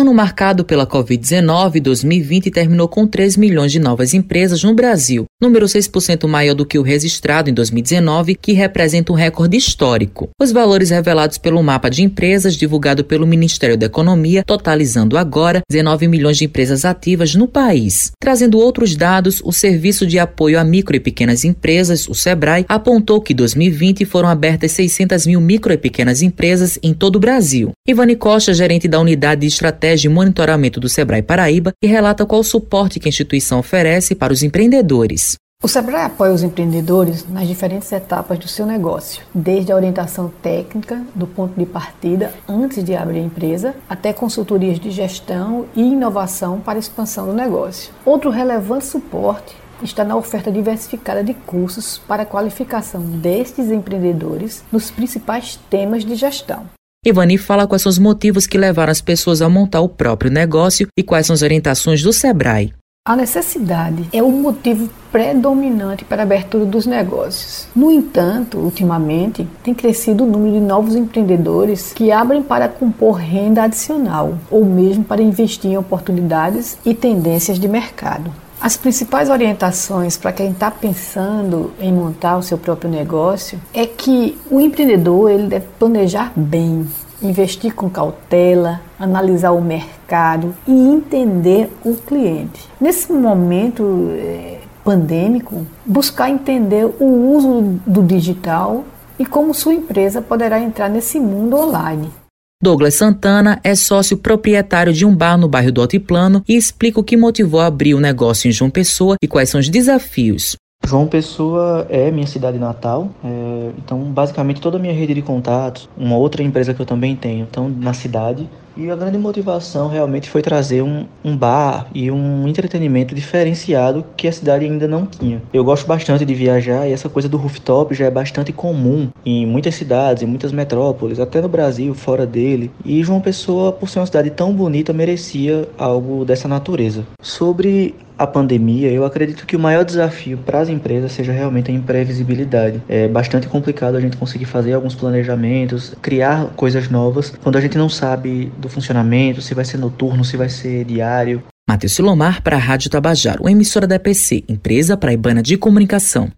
Ano marcado pela Covid-19, 2020 terminou com 3 milhões de novas empresas no Brasil, número 6% maior do que o registrado em 2019, que representa um recorde histórico. Os valores revelados pelo mapa de empresas divulgado pelo Ministério da Economia, totalizando agora 19 milhões de empresas ativas no país. Trazendo outros dados, o Serviço de Apoio a Micro e Pequenas Empresas, o SEBRAE, apontou que em 2020 foram abertas 600 mil micro e pequenas empresas em todo o Brasil. Ivani Costa, gerente da Unidade de Estratégia de monitoramento do Sebrae Paraíba e relata qual o suporte que a instituição oferece para os empreendedores. O Sebrae apoia os empreendedores nas diferentes etapas do seu negócio, desde a orientação técnica, do ponto de partida antes de abrir a empresa, até consultorias de gestão e inovação para expansão do negócio. Outro relevante suporte está na oferta diversificada de cursos para qualificação destes empreendedores nos principais temas de gestão. Ivani fala quais são os motivos que levaram as pessoas a montar o próprio negócio e quais são as orientações do Sebrae. A necessidade é o motivo predominante para a abertura dos negócios. No entanto, ultimamente, tem crescido o número de novos empreendedores que abrem para compor renda adicional ou mesmo para investir em oportunidades e tendências de mercado. As principais orientações para quem está pensando em montar o seu próprio negócio é que o empreendedor ele deve planejar bem, investir com cautela, analisar o mercado e entender o cliente. Nesse momento é, pandêmico, buscar entender o uso do digital e como sua empresa poderá entrar nesse mundo online. Douglas Santana é sócio proprietário de um bar no bairro do Altiplano e explica o que motivou a abrir o negócio em João Pessoa e quais são os desafios. João Pessoa é minha cidade natal, é, então basicamente toda a minha rede de contatos, uma outra empresa que eu também tenho, estão na cidade e a grande motivação realmente foi trazer um, um bar e um entretenimento diferenciado que a cidade ainda não tinha. Eu gosto bastante de viajar e essa coisa do rooftop já é bastante comum em muitas cidades, em muitas metrópoles, até no Brasil, fora dele. E João Pessoa, por ser uma cidade tão bonita, merecia algo dessa natureza. Sobre a pandemia, eu acredito que o maior desafio para as empresas seja realmente a imprevisibilidade. É bastante complicado a gente conseguir fazer alguns planejamentos, criar coisas novas, quando a gente não sabe do funcionamento, se vai ser noturno, se vai ser diário. Matheus Silomar para a Rádio Tabajaro, emissora da EPC, empresa paraibana de comunicação.